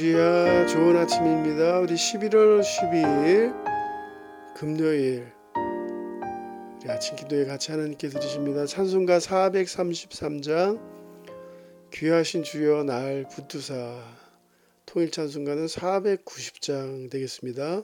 봉지야 좋은 아침입니다. 우리 11월 12일 금요일 우리 아침 기도에 같이 하나님께 드리십니다. 찬송가 433장 귀하신 주여 날 붙드사 통일 찬송가는 490장 되겠습니다.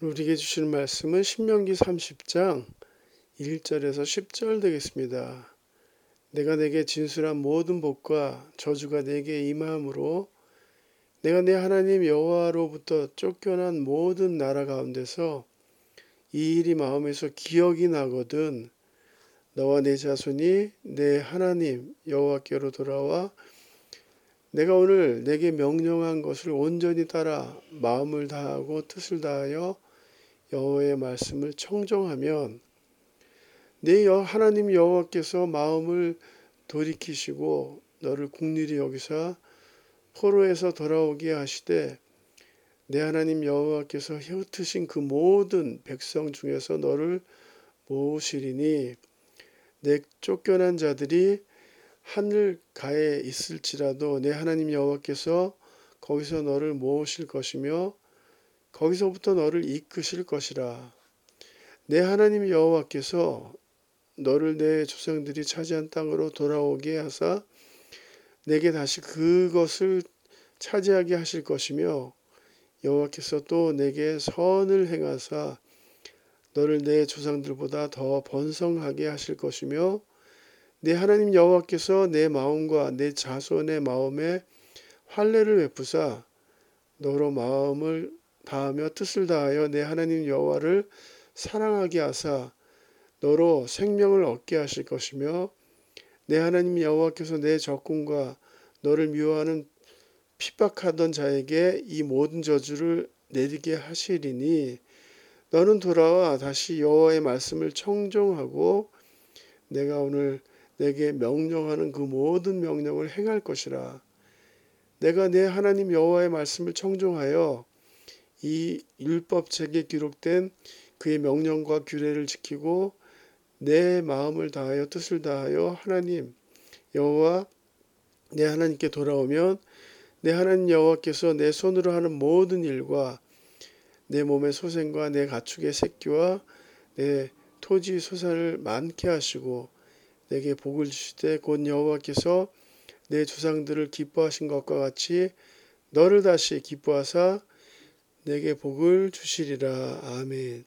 우리에게 주실 말씀은 신명기 30장 1절에서 10절 되겠습니다. 내가 내게 진술한 모든 복과 저주가 내게 임함으로 내가 내 하나님 여호와로부터 쫓겨난 모든 나라 가운데서 이 일이 마음에서 기억이 나거든 너와 내 자손이 내 하나님 여호와께로 돌아와 내가 오늘 내게 명령한 것을 온전히 따라 마음을 다하고 뜻을 다하여 여호와의 말씀을 청정하면 내여 하나님 여호와께서 마음을 돌이키시고 너를 국률이 여기사 포로에서 돌아오게 하시되 내 하나님 여호와께서 흩으신 그 모든 백성 중에서 너를 모으시리니 내 쫓겨난 자들이 하늘 가에 있을지라도 내 하나님 여호와께서 거기서 너를 모으실 것이며 거기서부터 너를 이끄실 것이라. 내 하나님 여호와께서 너를 내 조상들이 차지한 땅으로 돌아오게 하사 내게 다시 그것을 차지하게 하실 것이며 여호와께서 또 내게 선을 행하사 너를 내 조상들보다 더 번성하게 하실 것이며 내 하나님 여호와께서 내 마음과 내 자손의 마음에 환례를 베푸사 너로 마음을 다하며 뜻을 다하여 내 하나님 여호와를 사랑하게 하사 너로 생명을 얻게 하실 것이며 내 하나님 여호와께서 내 적군과 너를 미워하는 핍박하던 자에게 이 모든 저주를 내리게 하시리니 너는 돌아와 다시 여호와의 말씀을 청정하고 내가 오늘 내게 명령하는 그 모든 명령을 행할 것이라. 내가 내 하나님 여호와의 말씀을 청정하여 이 율법책에 기록된 그의 명령과 규례를 지키고 내 마음을 다하여 뜻을 다하여 하나님 여호와 내 하나님께 돌아오면 내 하나님 여호와께서 내 손으로 하는 모든 일과 내 몸의 소생과 내 가축의 새끼와 내 토지 소산을 많게 하시고 내게 복을 주시되 곧 여호와께서 내 조상들을 기뻐하신 것과 같이 너를 다시 기뻐하사 내게 복을 주시리라 아멘.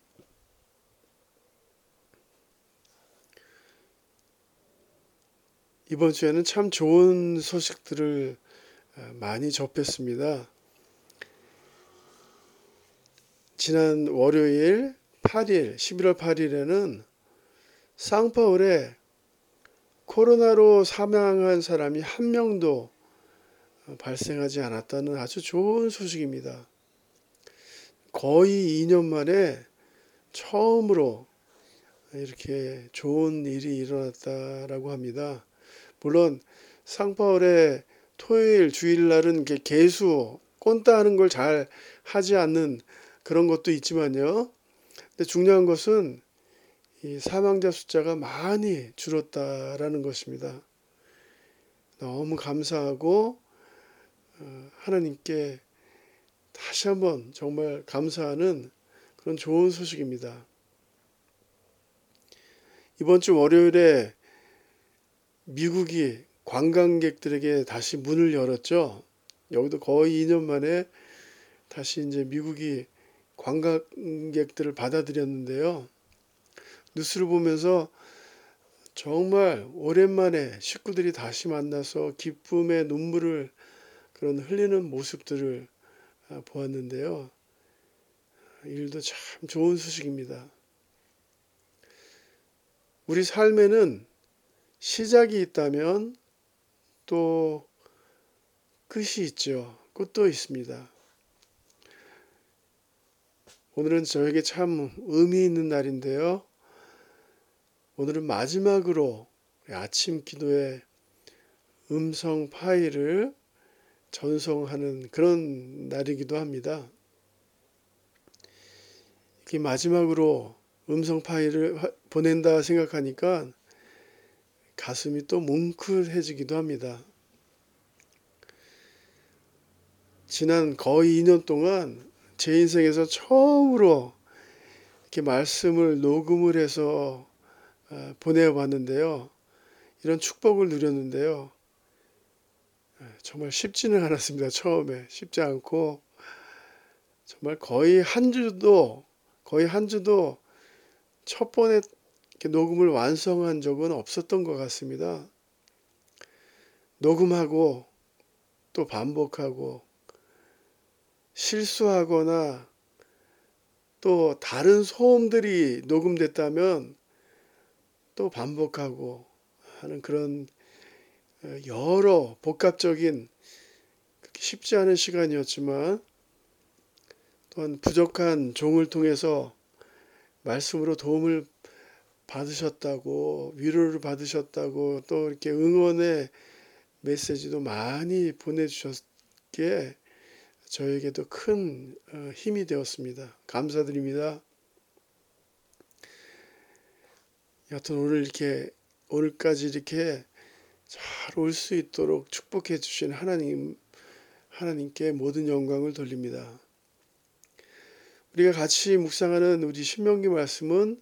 이번 주에는 참 좋은 소식들을 많이 접했습니다. 지난 월요일 8일, 11월 8일에는 쌍파울에 코로나로 사망한 사람이 한 명도 발생하지 않았다는 아주 좋은 소식입니다. 거의 2년 만에 처음으로 이렇게 좋은 일이 일어났다라고 합니다. 물론 상파울의 토요일 주일날은 개수 꼰따 하는 걸 잘 하지 않는 그런 것도 있지만요. 근데 중요한 것은 이 사망자 숫자가 많이 줄었다라는 것입니다. 너무 감사하고 어, 하나님께 다시 한번 정말 감사하는 그런 좋은 소식입니다. 이번 주 월요일에 미국이 관광객들에게 다시 문을 열었죠. 여기도 거의 2년 만에 다시 이제 미국이 관광객들을 받아들였는데요. 뉴스를 보면서 정말 오랜만에 식구들이 다시 만나서 기쁨의 눈물을 그런 흘리는 모습들을 아, 보았는데요. 일도 참 좋은 소식입니다. 우리 삶에는 시작이 있다면 또 끝이 있죠. 끝도 있습니다. 오늘은 저에게 참 의미 있는 날인데요. 오늘은 마지막으로 아침 기도에 음성 파일을 전송하는 그런 날이기도 합니다. 이렇게 마지막으로 음성 파일을 보낸다 생각하니까 가슴이 또 뭉클해지기도 합니다. 지난 거의 2년 동안 제 인생에서 처음으로 이렇게 말씀을 녹음을 해서 어, 보내봤는데요. 이런 축복을 누렸는데요. 정말 쉽지는 않았습니다. 처음에 쉽지 않고 정말 거의 한 주도 거의 한 주도 첫 번에 녹음을 완성한 적은 없었던 것 같습니다. 녹음하고 또 반복하고 실수하거나 또 다른 소음들이 녹음됐다면 또 반복하고 하는 그런 어, 여러 복합적인 쉽지 않은 시간이었지만 또한 부족한 종을 통해서 말씀으로 도움을 받으셨다고 위로를 받으셨다고 또 이렇게 응원의 메시지도 많이 보내주셨기에 저에게도 큰 어, 힘이 되었습니다. 감사드립니다. 여튼 오늘 이렇게 오늘까지 이렇게 잘 올 수 있도록 축복해 주신 하나님 하나님께 모든 영광을 돌립니다. 우리가 같이 묵상하는 우리 신명기 말씀은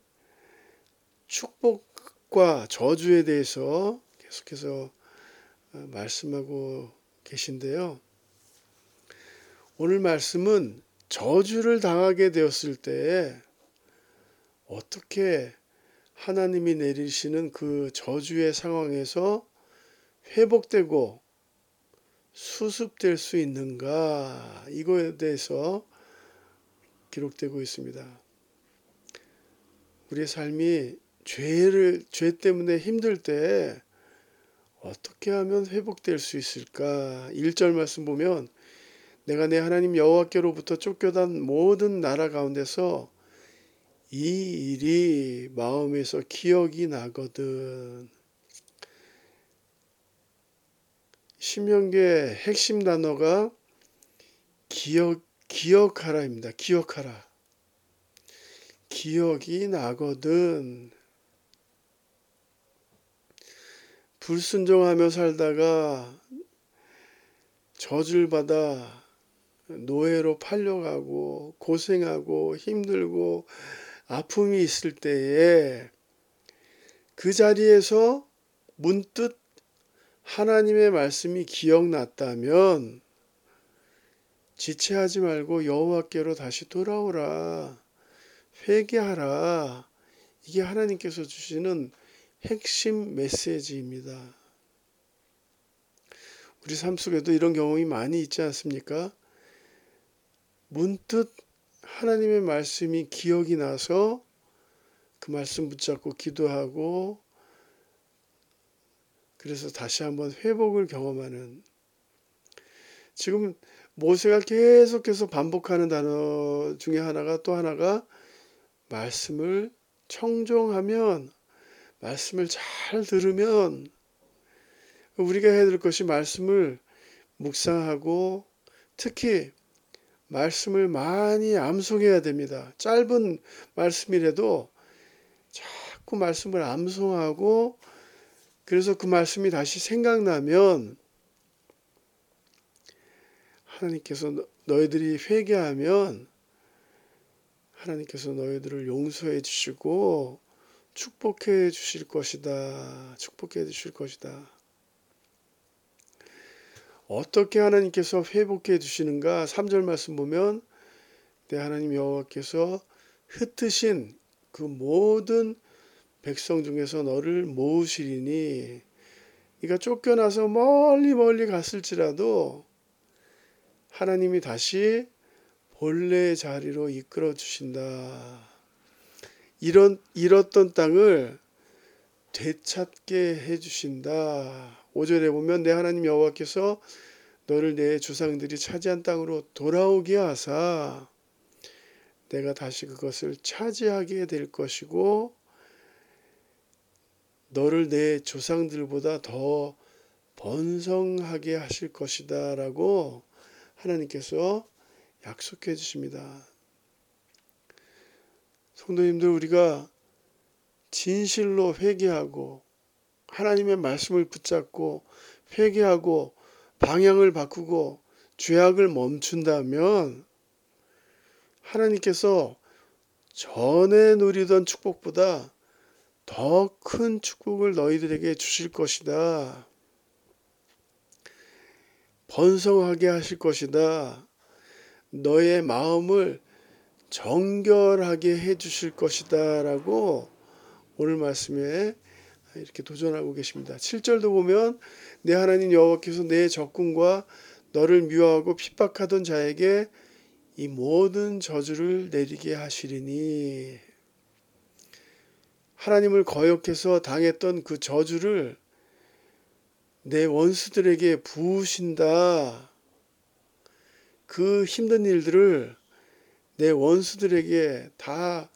축복과 저주에 대해서 계속해서 어, 말씀하고 계신데요. 오늘 말씀은 저주를 당하게 되었을 때 어떻게 하나님이 내리시는 그 저주의 상황에서 회복되고 수습될 수 있는가 이거에 대해서 기록되고 있습니다. 우리의 삶이 죄를 죄 때문에 힘들 때 어떻게 하면 회복될 수 있을까? 1절 말씀 보면 내가 내 하나님 여호와께로부터 쫓겨난 모든 나라 가운데서 이 일이 마음에서 기억이 나거든. 신명기의 핵심 단어가 기억 기억하라입니다. 기억하라. 기억이 나거든. 불순종하며 살다가 저주를 받아 노예로 팔려가고 고생하고 힘들고 아픔이 있을 때에 그 자리에서 문득 하나님의 말씀이 기억났다면 지체하지 말고 여호와께로 다시 돌아오라. 회개하라. 이게 하나님께서 주시는 핵심 메시지입니다. 우리 삶 속에도 이런 경험이 많이 있지 않습니까? 문득 하나님의 말씀이 기억이 나서 그 말씀 붙잡고 기도하고 그래서 다시 한번 회복을 경험하는. 지금 모세가 계속해서 반복하는 단어 중에 하나가 또 하나가 말씀을 청종하면 말씀을 잘 들으면 우리가 해야 될 것이 말씀을 묵상하고 특히 말씀을 많이 암송해야 됩니다. 짧은 말씀이라도 자꾸 말씀을 암송하고 그래서 그 말씀이 다시 생각나면 하나님께서 너희들이 회개하면 하나님께서 너희들을 용서해 주시고 축복해 주실 것이다. 축복해 주실 것이다. 어떻게 하나님께서 회복해 주시는가? 3절 말씀 보면 내 하나님 여호와께서 흩으신 그 모든 백성 중에서 너를 모으시리니 네가 쫓겨나서 멀리 멀리 갔을지라도 하나님이 다시 본래의 자리로 이끌어 주신다. 이런 잃었던 땅을 되찾게 해 주신다. 5절에 보면 내 하나님 여호와께서 너를 내 주상들이 차지한 땅으로 돌아오게 하사 내가 다시 그것을 차지하게 될 것이고 너를 내 조상들보다 더 번성하게 하실 것이다라고 하나님께서 약속해 주십니다. 성도님들 우리가 진실로 회개하고 하나님의 말씀을 붙잡고 회개하고 방향을 바꾸고 죄악을 멈춘다면 하나님께서 전에 누리던 축복보다 더 큰 축복을 너희들에게 주실 것이다. 번성하게 하실 것이다. 너의 마음을 정결하게 해 주실 것이다 라고 오늘 말씀에 이렇게 도전하고 계십니다. 7절도 보면 내 하나님 여호와께서 내 적군과 너를 미워하고 핍박하던 자에게 이 모든 저주를 내리게 하시리니 하나님을 거역해서 당했던 그 저주를 내 원수들에게 부으신다. 그 힘든 일들을 내 원수들에게 다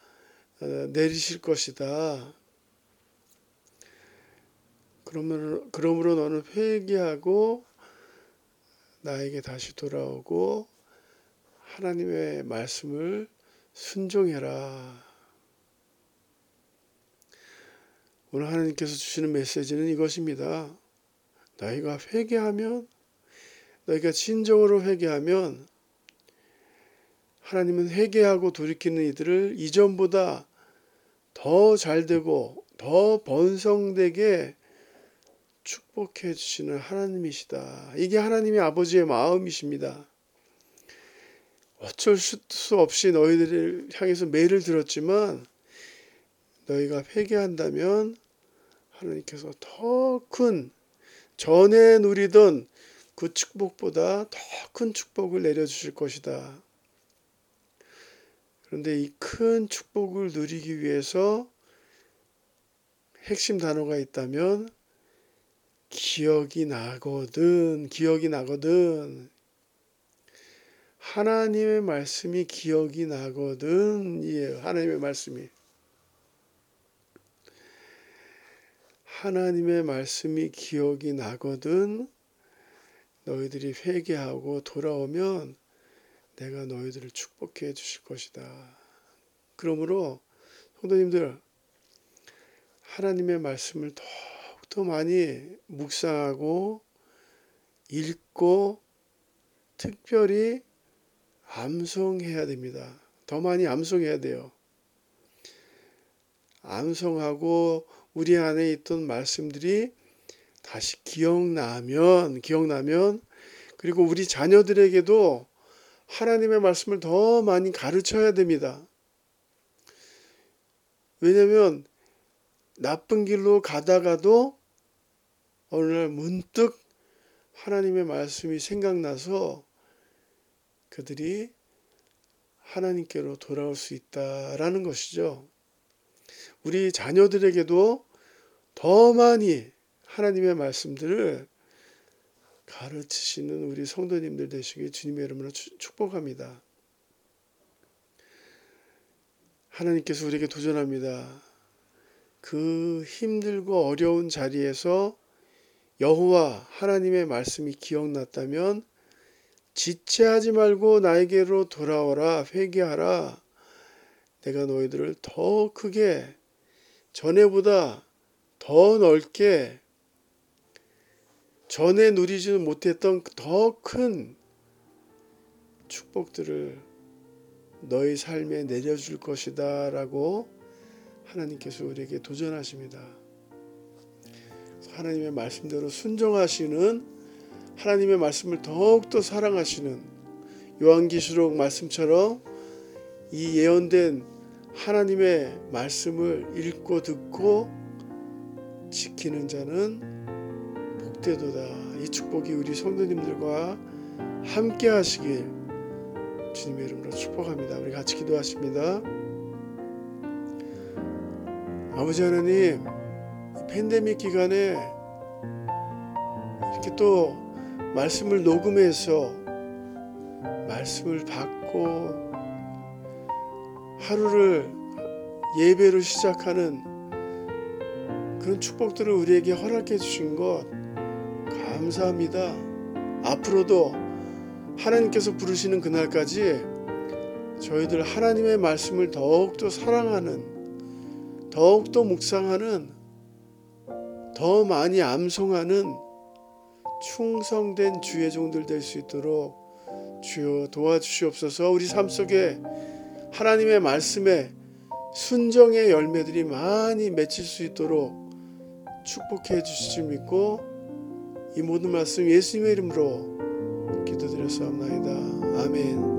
어, 내리실 것이다. 그러므로, 그러므로 너는 회개하고 나에게 다시 돌아오고 하나님의 말씀을 순종해라. 오늘 하나님께서 주시는 메시지는 이것입니다. 너희가 회개하면, 너희가 진정으로 회개하면 하나님은 회개하고 돌이키는 이들을 이전보다 더 잘되고 더 번성되게 축복해 주시는 하나님이시다. 이게 하나님의 아버지의 마음이십니다. 어쩔 수 없이 너희들을 향해서 매를 들었지만 너희가 회개한다면 하나님께서 더 큰 전에 누리던 그 축복보다 더 큰 축복을 내려주실 것이다. 그런데 이 큰 축복을 누리기 위해서 핵심 단어가 있다면 기억이 나거든, 기억이 나거든. 하나님의 말씀이 기억이 나거든. 이에요. 하나님의 말씀이. 하나님의 말씀이 기억이 나거든. 너희들이 회개하고 돌아오면 내가 너희들을 축복해 주실 것이다. 그러므로 성도님들 하나님의 말씀을 더욱 더 많이 묵상하고 읽고 특별히 암송해야 됩니다. 더 많이 암송해야 돼요. 암송하고 우리 안에 있던 말씀들이 다시 기억나면 기억나면 그리고 우리 자녀들에게도 하나님의 말씀을 더 많이 가르쳐야 됩니다. 왜냐하면 나쁜 길로 가다가도 날 문득 하나님의 말씀이 생각나서 그들이 하나님께로 돌아올 수 있다라는 것이죠. 우리 자녀들에게도 더 많이 하나님의 말씀들을 가르치시는 우리 성도님들 되시길 주님의 이름으로 축복합니다. 하나님께서 우리에게 도전합니다. 그 힘들고 어려운 자리에서 여호와 하나님의 말씀이 기억났다면 지체하지 말고 나에게로 돌아오라 회개하라 내가 너희들을 더 크게 전에보다 더 넓게 전에 누리지 못했던 더 큰 축복들을 너희 삶에 내려줄 것이다 라고 하나님께서 우리에게 도전하십니다. 하나님의 말씀대로 순종하시는 하나님의 말씀을 더욱더 사랑하시는 요한기시록 말씀처럼 이 예언된 하나님의 말씀을 읽고 듣고 지키는 자는 복되도다. 이 축복이 우리 성도님들과 함께 하시길 주님의 이름으로 축복합니다. 우리 같이 기도하십니다. 아버지 하나님, 팬데믹 기간에 이렇게 또 말씀을 녹음해서 말씀을 받고 하루를 예배로 시작하는 그런 축복들을 우리에게 허락해 주신 것 감사합니다. 앞으로도 하나님께서 부르시는 그날까지 저희들 하나님의 말씀을 더욱더 사랑하는, 더욱더 묵상하는, 더 많이 암송하는 충성된 주의 종들 될 수 있도록 주여 도와주시옵소서 우리 삶 속에 하나님의 말씀에 순정의 열매들이 많이 맺힐 수 있도록 축복해 주시지 믿고 이 모든 말씀 예수님의 이름으로 기도드렸사옵나이다. 아멘.